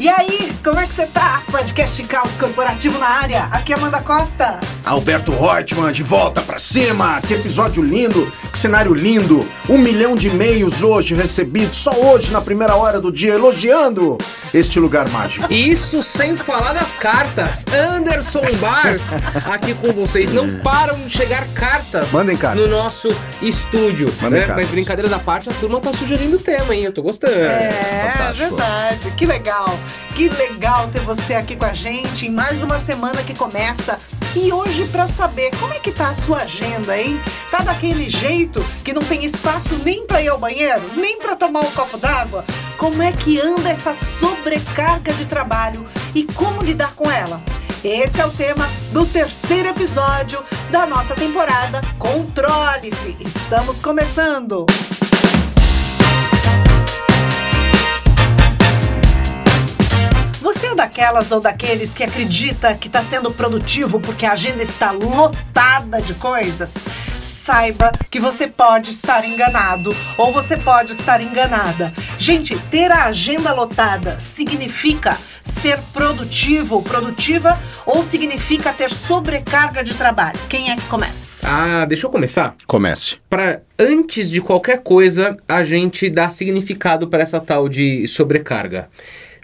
E aí, como é que você tá? Podcast Caos Corporativo na área. Aqui é Amanda Costa. Alberto Reutemann, de volta pra cima. Que episódio lindo, que cenário lindo. Um milhão de e-mails hoje recebidos, só hoje, na primeira hora do dia, elogiando este lugar mágico. Isso sem falar das cartas. Anderson Bars aqui com vocês. Não param de chegar cartas, Mandem cartas. no nosso estúdio. Mandem né? cartas. Mas brincadeiras à parte, a turma tá sugerindo tema, hein? Eu tô gostando. É, fantástico. verdade. Que legal. Que legal ter você aqui com a gente em mais uma semana que começa. E hoje pra saber como é que tá a sua agenda, hein? Tá daquele jeito que não tem espaço nem pra ir ao banheiro, nem pra tomar um copo d'água? Como é que anda essa sobrecarga de trabalho e como lidar com ela? Esse é o tema do terceiro episódio da nossa temporada Controle-se. Estamos começando. Você é daquelas ou daqueles que acredita que está sendo produtivo porque a agenda está lotada de coisas? Saiba que você pode estar enganado ou você pode estar enganada. Gente, ter a agenda lotada significa ser produtivo, produtiva ou significa ter sobrecarga de trabalho? Quem é que começa? Ah, deixa eu começar. Comece. Para antes de qualquer coisa, a gente dá significado para essa tal de sobrecarga.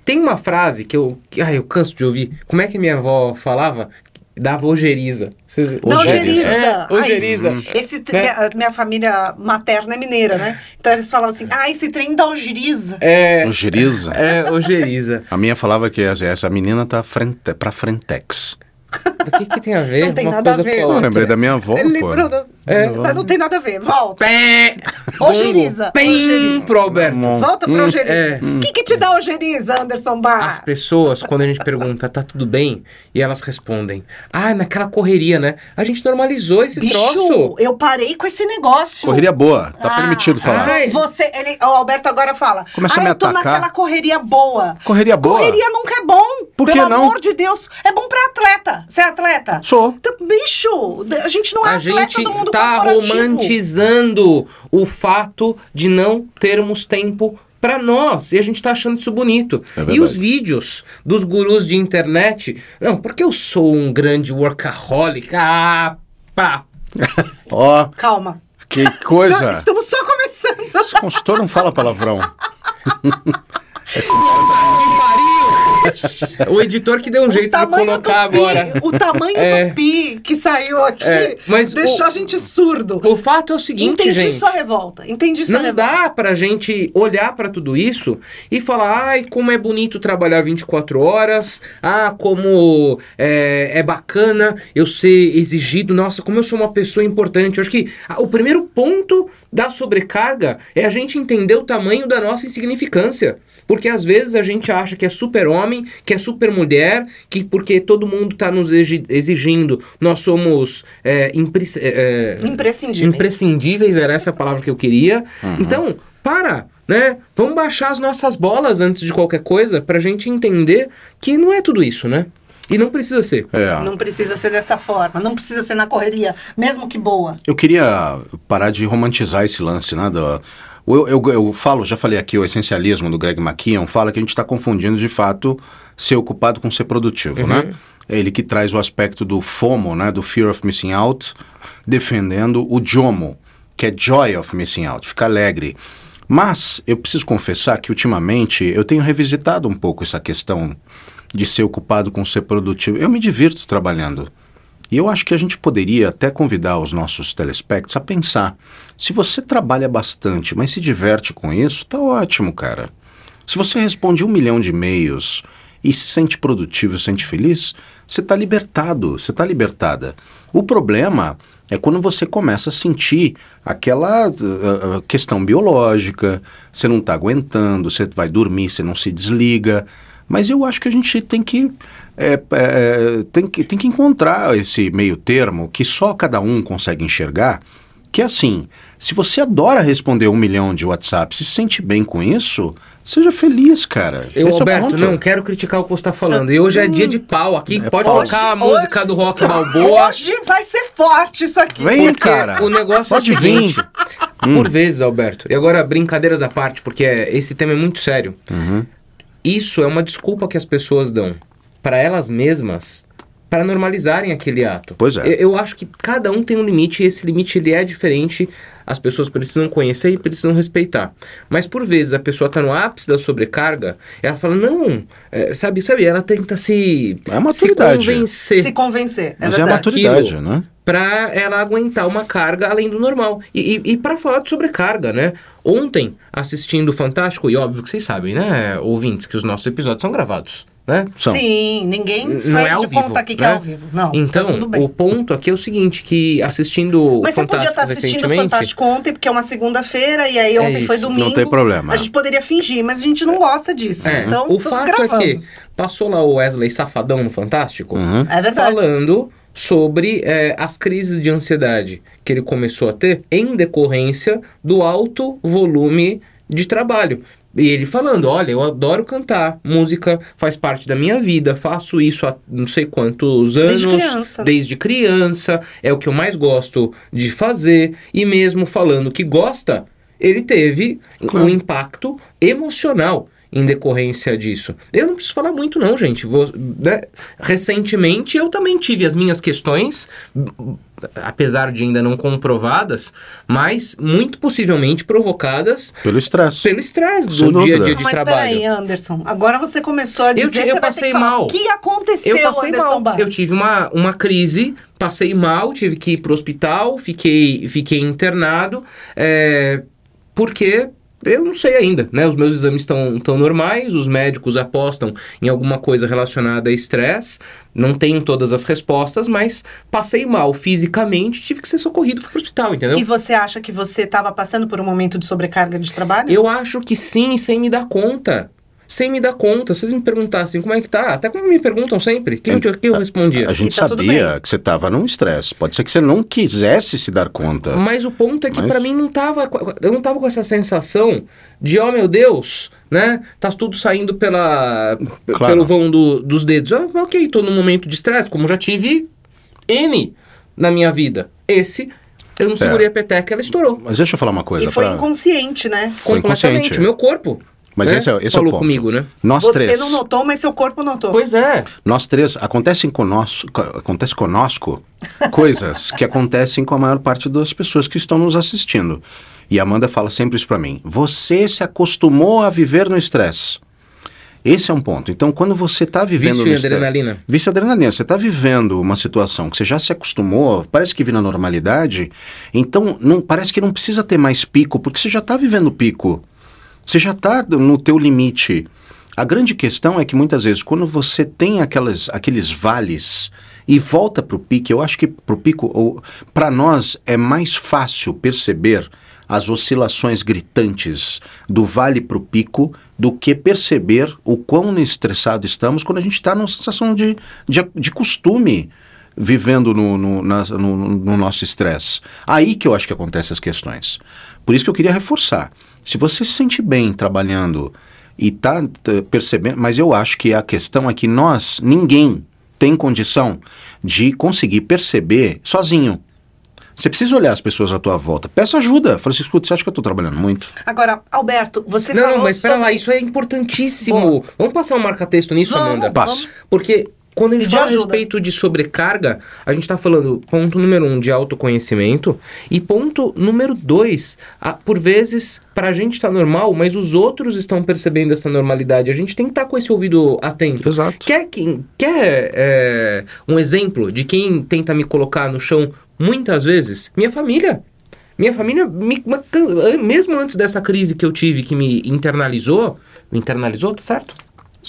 Tem uma frase que eu, que, ai, eu canso de ouvir. Como é que minha avó falava? Dava ojeriza. Vocês- Ojeriza. ojeriza. É, Ah, ojeriza. isso. Esse, Né? minha, minha família materna é mineira, né? Então eles falavam assim: ah, esse trem dá ojeriza. É, Ojeriza. é, ojeriza. A minha falava que essa, essa menina tá frente, pra Frentex. O que, que tem a ver? Não tem uma nada coisa a ver. Eu lembrei da minha avó, Ele pô. lembrou da- É. Mas não tem nada a ver. Volta. Pé! Ojeriza, Pem pro Alberto. Bom. Volta pra ojeriza. é. O que, que te dá ojeriza, Anderson Bar? As pessoas, quando a gente pergunta, tá tudo bem? E elas respondem, ah, naquela correria, né? A gente normalizou esse Bicho, troço. eu parei com esse negócio. Correria boa, tá Ah, permitido falar. ai. Você, ele, o Alberto agora fala. Começa ah, a me eu tô atacar. naquela correria boa. Correria boa? Correria nunca é bom. Por que Pelo não? amor de Deus. É bom pra atleta. Você é atleta? Sou. Então, Bicho, a gente não é A atleta gente do mundo tá romantizando o fato de não termos tempo pra nós. E a gente tá achando isso bonito. É e os vídeos dos gurus de internet. Não, porque eu sou um grande workaholic. Ah, pá. Ó, Calma. que Não, coisa. estamos só começando. Esse consultor não fala palavrão. O editor que deu um jeito de colocar pi, agora. O tamanho É. do pi que saiu aqui É, mas deixou o- a gente surdo. O fato é o seguinte, Entendi gente. sua revolta. Entendi sua Não revolta. dá pra gente olhar pra tudo isso e falar, ai, como é bonito trabalhar 24 horas, ah, como é, é bacana eu ser exigido, nossa, como eu sou uma pessoa importante. Eu acho que o primeiro ponto da sobrecarga é a gente entender o tamanho da nossa insignificância. Porque às vezes a gente acha que é super homem, que é super mulher, que porque todo mundo tá nos exi- exigindo, nós somos é, impre- é, é, Imprescindível. Imprescindíveis era essa a palavra que eu queria. Então, para, né? Vamos baixar as nossas bolas antes de qualquer coisa pra gente entender que não é tudo isso, né? E não precisa ser. É. Não precisa ser dessa forma, não precisa ser na correria, mesmo que boa. Eu queria parar de romantizar esse lance, né? do- eu, eu, eu falo, já falei aqui, o essencialismo do Greg McKeown fala que a gente está confundindo de fato ser ocupado com ser produtivo, né? É ele que traz o aspecto do FOMO, né? Do Fear of Missing Out, defendendo o JOMO, que é Joy of Missing Out, fica alegre. Mas eu preciso confessar que ultimamente eu tenho revisitado um pouco essa questão de ser ocupado com ser produtivo. Eu me divirto trabalhando. E eu acho que a gente poderia até convidar os nossos telespectos a pensar: se você trabalha bastante, mas se diverte com isso, tá ótimo, cara. Se você responde um milhão de e-mails e se sente produtivo, se sente feliz, você está libertado, você está libertada. O problema é quando você começa a sentir aquela uh, questão biológica, você não está aguentando, você vai dormir, você não se desliga. Mas eu acho que a gente tem que, é, é, tem que, tem que encontrar esse meio termo que só cada um consegue enxergar. Que é assim, se você adora responder um milhão de WhatsApp, se sente bem com isso, seja feliz, cara. Eu, Esse é Alberto, ponto. não quero criticar o que você está falando. E hoje é dia de pau aqui. É Pode pau. tocar a música hoje- do Rock Balboa. Hoje vai ser forte isso aqui. Vem, Porque cara. o negócio Pode é o vir. Hum. seguinte. Por vezes, Alberto. E agora, brincadeiras à parte, porque esse tema é muito sério. Uhum. Isso é uma desculpa que as pessoas dão para elas mesmas para normalizarem aquele ato. Pois é. Eu, eu acho que cada um tem um limite e esse limite ele é diferente. As pessoas precisam conhecer e precisam respeitar. Mas por vezes a pessoa está no ápice da sobrecarga, ela fala não, é, sabe, sabe, ela tenta se É maturidade. se convencer Se convencer, é Mas é a verdade. maturidade, Aquilo. né? para ela aguentar uma carga além do normal. E, e, e para falar de sobrecarga, né? Ontem, assistindo o Fantástico, e óbvio que vocês sabem, né, ouvintes, que os nossos episódios são gravados, né? São. Sim, ninguém Não faz é ao de vivo, conta aqui que né? é ao vivo. Não, tá Então, tudo bem. o ponto aqui é o seguinte, que assistindo Mas o você podia Fantástico estar assistindo o. Fantástico ontem, porque é uma segunda-feira, e aí ontem isso. foi domingo. Não tem problema. A gente poderia fingir, mas a gente não gosta disso. É, então, o fato gravamos. é que passou lá o Wesley Safadão no Fantástico, Uhum. É verdade. falando sobre é, as crises de ansiedade que ele começou a ter em decorrência do alto volume de trabalho. E ele falando, olha, eu adoro cantar, música faz parte da minha vida, faço isso há não sei quantos anos. Desde criança. Desde criança, é o que eu mais gosto de fazer. E mesmo falando que gosta, ele teve Claro. um impacto emocional em decorrência disso. Eu não preciso falar muito não, gente. Vou- né? Recentemente eu também tive as minhas questões, apesar de ainda não comprovadas, mas muito possivelmente provocadas Pelo estresse. pelo estresse do dia a dúvida. dia de Mas trabalho. peraí, Anderson. Agora você começou a dizer Eu te- eu você vai ter passei mal. O que aconteceu, Eu passei Anderson mal. Barros? Eu tive uma, uma crise, passei mal, tive que ir pro hospital, fiquei, fiquei internado, é, porque eu não sei ainda, né? Os meus exames estão tão normais, os médicos apostam em alguma coisa relacionada a estresse, não tenho todas as respostas, mas passei mal fisicamente, tive que ser socorrido pro hospital, entendeu? E você acha que você estava passando por um momento de sobrecarga de trabalho? Eu acho que sim, sem me dar conta. Sem me dar conta. Se vocês me perguntassem como é que tá, até como me perguntam sempre, o que, eu- que eu respondia? A gente E tá sabia que você estava num estresse. Pode ser que você não quisesse se dar conta. Mas o ponto é que Mas- pra mim não tava. Eu não tava com essa sensação de, oh meu Deus, né? Tá tudo saindo pela, Claro. pelo vão do- dos dedos. Ah, ok, tô num momento de estresse, como já tive N na minha vida. Esse, eu não segurei a peteca, ela estourou. Mas deixa eu falar uma coisa. E foi pra- inconsciente, né? Foi completamente. inconsciente. Meu corpo. Mas né? esse, é, esse é Falou o ponto. comigo, né? Nós Você três. não notou, mas seu corpo notou. Pois é. Nós três, acontecem conosco, co- acontece conosco coisas que acontecem com a maior parte das pessoas que estão nos assistindo. E a Amanda fala sempre isso pra mim. Você se acostumou a viver no estresse. Esse é um ponto. Então, quando você está vivendo Vício no em estresse- adrenalina. Vício adrenalina. Você está vivendo uma situação que você já se acostumou, parece que vira normalidade, então não parece que não precisa ter mais pico, porque você já está vivendo pico. Você já está no teu limite. A grande questão é que muitas vezes, quando você tem aquelas, aqueles vales e volta para o pico, eu acho que para o pico, para nós é mais fácil perceber as oscilações gritantes do vale para o pico do que perceber o quão estressado estamos quando a gente está numa sensação de, de, de costume vivendo no, no, nas- no- no nosso estresse. Aí que eu acho que acontecem as questões. Por isso que eu queria reforçar. Se você se sente bem trabalhando e está percebendo, mas eu acho que a questão é que nós, ninguém tem condição de conseguir perceber sozinho. Você precisa olhar as pessoas à tua volta. Peça ajuda. Fala assim, escuta, você acha que eu estou trabalhando muito? Agora, Alberto, você Não, falou não, mas pera sobre... lá, isso é importantíssimo. Bom. Vamos passar um marca-texto nisso, Vamos, Amanda? Passe. Porque quando a gente De fala a respeito de sobrecarga, a gente tá falando, ponto número um, de autoconhecimento. E ponto número dois, a- por vezes, pra gente tá normal, mas os outros estão percebendo essa normalidade. A gente tem que estar com esse ouvido atento. Exato. Quer, quem, quer é, um exemplo de quem tenta me colocar no chão muitas vezes? Minha família. Minha família, me- mesmo antes dessa crise que eu tive, que me internalizou, me internalizou, tá certo?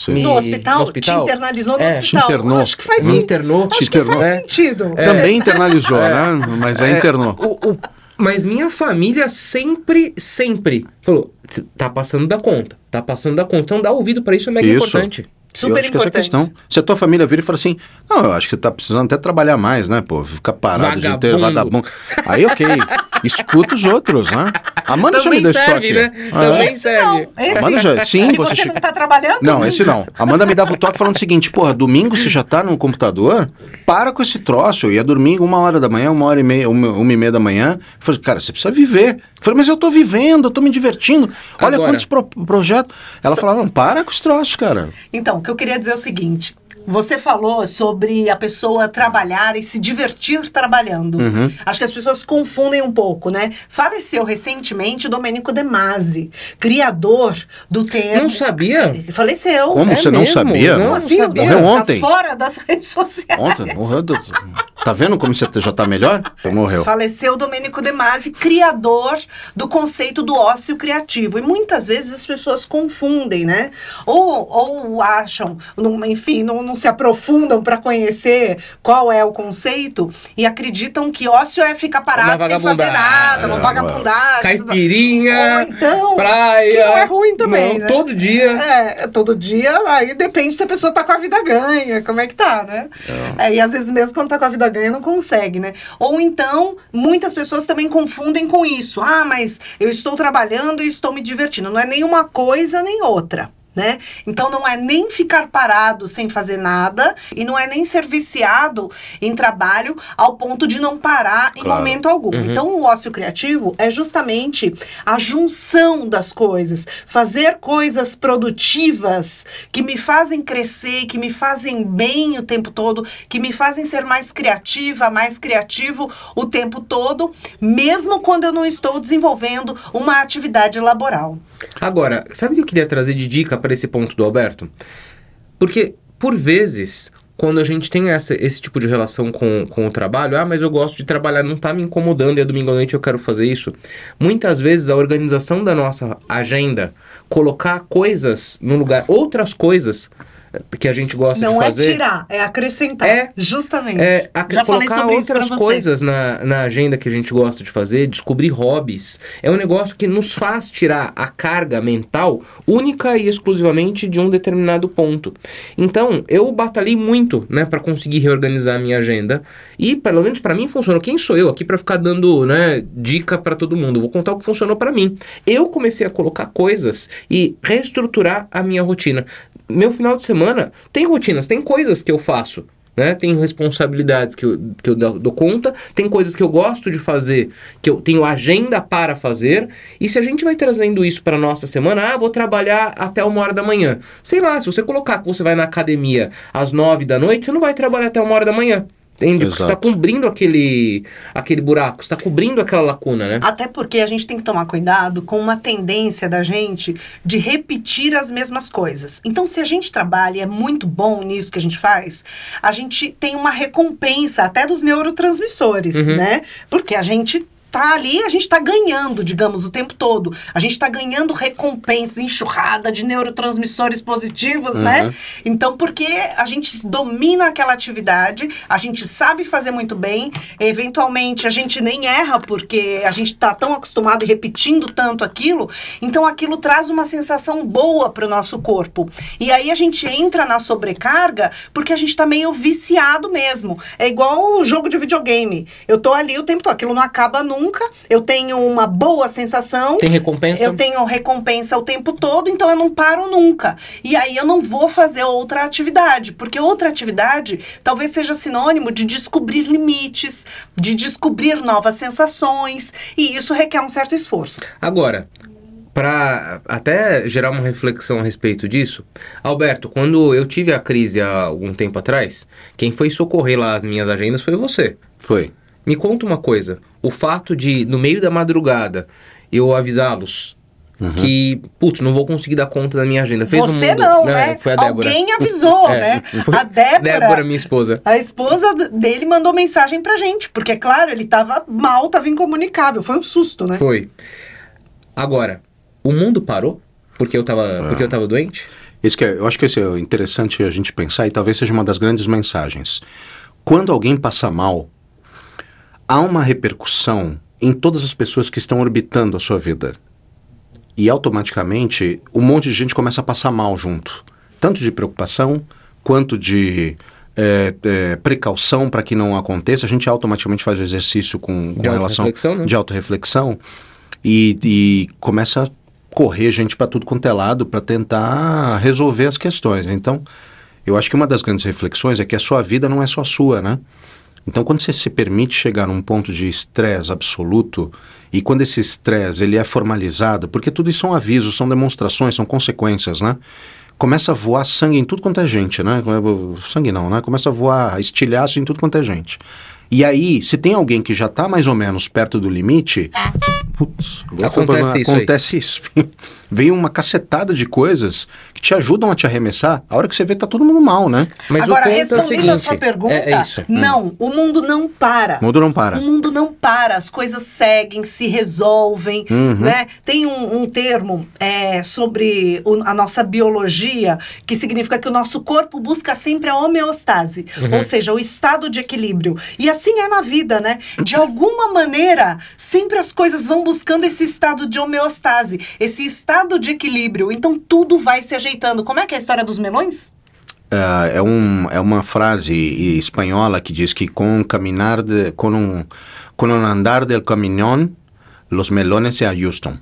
Me- No hospital? no hospital? Te internalizou no É, hospital? te internou. Acho que faz, sim. internou. Acho que internou. faz É. sentido. Também internalizou, né? Mas é, internou. O- o- mas minha família sempre, sempre falou: tá passando da conta, tá passando da conta. Então dá ouvido pra isso é mega Isso. importante. Super eu acho que essa é a importante. questão. Se a tua família vira e fala assim, não, eu acho que você tá precisando até trabalhar mais, né, pô? Ficar parado o dia inteiro, Vagabundo. vagabundo. Aí, ok. Escuta os outros, né? Amanda já me Também deu esse serve, toque. né? Ah, Também Esse serve. não, esse Amanda já, sim, que você, você não tá trabalhando? Não, esse não. Amanda me dava o toque falando o seguinte, porra, domingo você já tá no computador? Para com esse troço. Eu ia dormir uma hora da manhã, uma hora e meia, uma, uma e meia da manhã. Eu falei, cara, você precisa viver. Eu falei, mas eu tô vivendo, eu tô me divertindo. Olha Agora- quantos pro, projetos. Ela falava, para com esse troço, cara. Então, o que eu queria dizer é o seguinte. Você falou sobre a pessoa trabalhar e se divertir trabalhando. Uhum. Acho que as pessoas confundem um pouco, né? Faleceu recentemente Domenico De Masi, criador do termo. Não sabia? Faleceu. Como É você não mesmo? sabia? Não, assim? sabia. Morreu Tá ontem. fora das redes sociais. Ontem, morreu. do- Tá vendo como você já tá melhor? Você morreu. Faleceu Domênico De Masi, criador do conceito do ócio criativo. E muitas vezes as pessoas confundem, né? Ou, ou acham, não- enfim, não, não se aprofundam para conhecer qual é o conceito e acreditam que ócio é ficar parado sem fazer nada, uma É, vagabundagem. Caipirinha, Ou então, praia. não é ruim também, Não, né? Todo dia. É, todo dia, aí depende se a pessoa tá com a vida ganha, como é que tá, né? É, e às vezes mesmo quando tá com a vida ganha não consegue, né? Ou então, muitas pessoas também confundem com isso. Ah, mas eu estou trabalhando e estou me divertindo. Não é nem uma coisa nem outra. Né? Então não é nem ficar parado sem fazer nada e não é nem ser viciado em trabalho ao ponto de não parar em Claro. momento algum. Então o ócio criativo é justamente a junção das coisas, fazer coisas produtivas que me fazem crescer, que me fazem bem o tempo todo, que me fazem ser mais criativa, mais criativo o tempo todo, mesmo quando eu não estou desenvolvendo uma atividade laboral. Agora, sabe o que eu queria trazer de dica para esse ponto do Alberto? Porque, por vezes, quando a gente tem essa, esse tipo de relação com, com o trabalho, ah, mas eu gosto de trabalhar, não tá me incomodando e é domingo à noite eu quero fazer isso. Muitas vezes a organização da nossa agenda, colocar coisas no lugar, outras coisas que a gente gosta não de é fazer. tirar, é acrescentar. É. Justamente. É, a, Já colocar outras coisas na, na agenda que a gente gosta de fazer, descobrir hobbies. É um negócio que nos faz tirar a carga mental única e exclusivamente de um determinado ponto. Então, eu batalhei muito, né, para conseguir reorganizar a minha agenda e, pelo menos para mim, funcionou. Quem sou eu aqui para ficar dando, né, dica para todo mundo? Vou contar o que funcionou para mim. Eu comecei a colocar coisas e reestruturar a minha rotina. Meu final de semana tem rotinas, tem coisas que eu faço né? Tenho responsabilidades que eu, que eu dou conta, tem coisas que eu gosto de fazer, que eu tenho agenda para fazer, e se a gente vai trazendo isso para nossa semana, ah, vou trabalhar até uma hora da manhã. Sei lá, se você colocar que você vai na academia às nove da noite, você não vai trabalhar até uma hora da manhã. Entende? Porque você está Exato. cobrindo aquele, aquele buraco, você está cobrindo aquela lacuna, né? Até porque a gente tem que tomar cuidado com uma tendência da gente de repetir as mesmas coisas. Então, se a gente trabalha e é muito bom nisso que a gente faz, a gente tem uma recompensa até dos neurotransmissores, né? Porque a gente tá ali, a gente tá ganhando, digamos, o tempo todo. A gente tá ganhando recompensa, enxurrada de neurotransmissores positivos, né? Então, porque a gente domina aquela atividade, a gente sabe fazer muito bem, eventualmente a gente nem erra porque a gente tá tão acostumado e repetindo tanto aquilo, então aquilo traz uma sensação boa pro nosso corpo. E aí a gente entra na sobrecarga porque a gente tá meio viciado mesmo. É igual o jogo de videogame. Eu tô ali o tempo todo, aquilo não acaba nunca, eu tenho uma boa sensação. Tem recompensa? Eu tenho recompensa o tempo todo, então eu não paro nunca. E aí eu não vou fazer outra atividade, porque outra atividade talvez seja sinônimo de descobrir limites, de descobrir novas sensações, e isso requer um certo esforço. Agora, para até gerar uma reflexão a respeito disso, Alberto, quando eu tive a crise há algum tempo atrás, quem foi socorrer lá as minhas agendas foi você. Foi. Me conta uma coisa, o fato de no meio da madrugada eu avisá-los que, putz, não vou conseguir dar conta da minha agenda. Fez um Você mundo- não, né? Foi a Débora. Alguém avisou, É, né? foi A Débora, Débora, minha esposa. A esposa dele mandou mensagem pra gente, porque, claro, ele tava mal, tava incomunicável. Foi um susto, né? Foi. Agora, o mundo parou porque eu tava, porque eu tava doente? Esse que é- eu acho que esse é interessante a gente pensar e talvez seja uma das grandes mensagens. Quando alguém passa mal, há uma repercussão em todas as pessoas que estão orbitando a sua vida. E automaticamente um monte de gente começa a passar mal junto. Tanto de preocupação, quanto de é, é, precaução para que não aconteça, a gente automaticamente faz o exercício com, com De relação né? de autorreflexão e, e começa a correr gente para tudo quanto é lado para tentar resolver as questões. Então, eu acho que uma das grandes reflexões é que a sua vida não é só sua, né? Então, quando você se permite chegar num ponto de estresse absoluto e quando esse estresse ele é formalizado, porque tudo isso são avisos, são demonstrações, são consequências, né? Começa a voar sangue em tudo quanto é gente, né? Sangue não, né? Começa a voar estilhaço em tudo quanto é gente. E aí, se tem alguém que já está mais ou menos perto do limite, putz, Acontece isso aí. acontece isso. Vem uma cacetada de coisas que te ajudam a te arremessar. A hora que você vê, tá todo mundo mal, né? Mas Agora, é o respondendo seguinte, a sua pergunta, é, é isso. não, o mundo não para. O mundo não para. O mundo não para, as coisas seguem, se resolvem, Uhum. né? Tem um, um termo é, sobre o- a nossa biologia que significa que o nosso corpo busca sempre a homeostase, Uhum. ou seja, o estado de equilíbrio. E assim é na vida, né? De alguma maneira, sempre as coisas vão buscando esse estado de homeostase, esse estado de equilíbrio. Então tudo vai se ajeitando. Como é que é a história dos melões? É, é, um, é uma frase espanhola que diz que com caminar de, com um, com um andar del caminhão, los melones se ajustam.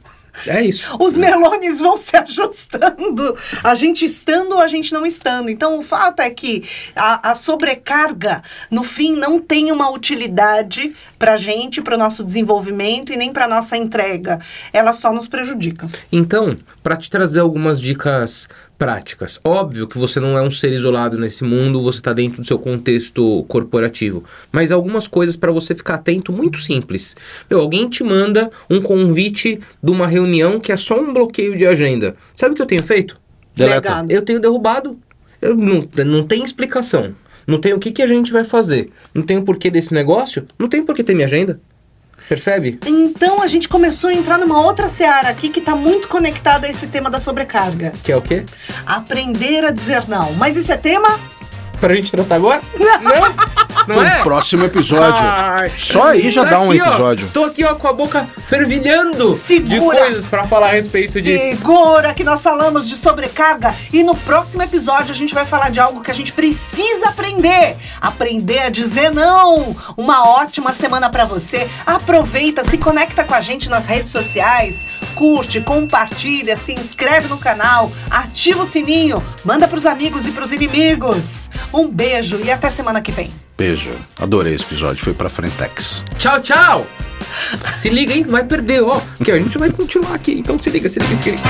É isso. Os melones vão se ajustando, a gente estando ou a gente não estando. Então, o fato é que a, a sobrecarga, no fim, não tem uma utilidade para gente, para o nosso desenvolvimento e nem para nossa entrega. Ela só nos prejudica. Então, para te trazer algumas dicas práticas. Óbvio que você não é um ser isolado nesse mundo, você está dentro do seu contexto corporativo, mas algumas coisas para você ficar atento muito simples. Meu, alguém te manda um convite de uma reunião que é só um bloqueio de agenda. Sabe o que eu tenho feito? Deleta. Legado. Eu tenho derrubado. Eu não, não tem explicação. Não tem o que, que a gente vai fazer. Não tem o porquê desse negócio. Não tem porquê ter minha agenda. Percebe? Então, a gente começou a entrar numa outra seara aqui que está muito conectada a esse tema da sobrecarga. Que é o quê? Aprender a dizer não. Mas isso é tema? Pra gente tratar agora? Não? Não No é? próximo episódio. Ai, Só aí já tá dá um aqui, ó. episódio. tô aqui, ó, com a boca fervilhando de Segura. coisas pra falar a respeito disso. Segura que nós falamos de sobrecarga e no próximo episódio a gente vai falar de algo que a gente precisa aprender. Aprender a dizer não. Uma ótima semana pra você. Aproveita, se conecta com a gente nas redes sociais, curte, compartilha, se inscreve no canal, ativa o sininho, manda pros amigos e pros inimigos. Um beijo e até semana que vem. Beijo. Adorei esse episódio. Foi pra Frentex. Tchau, tchau! Se liga, hein? Não vai perder, ó. Porque a gente vai continuar aqui. Então se liga, se liga, se liga.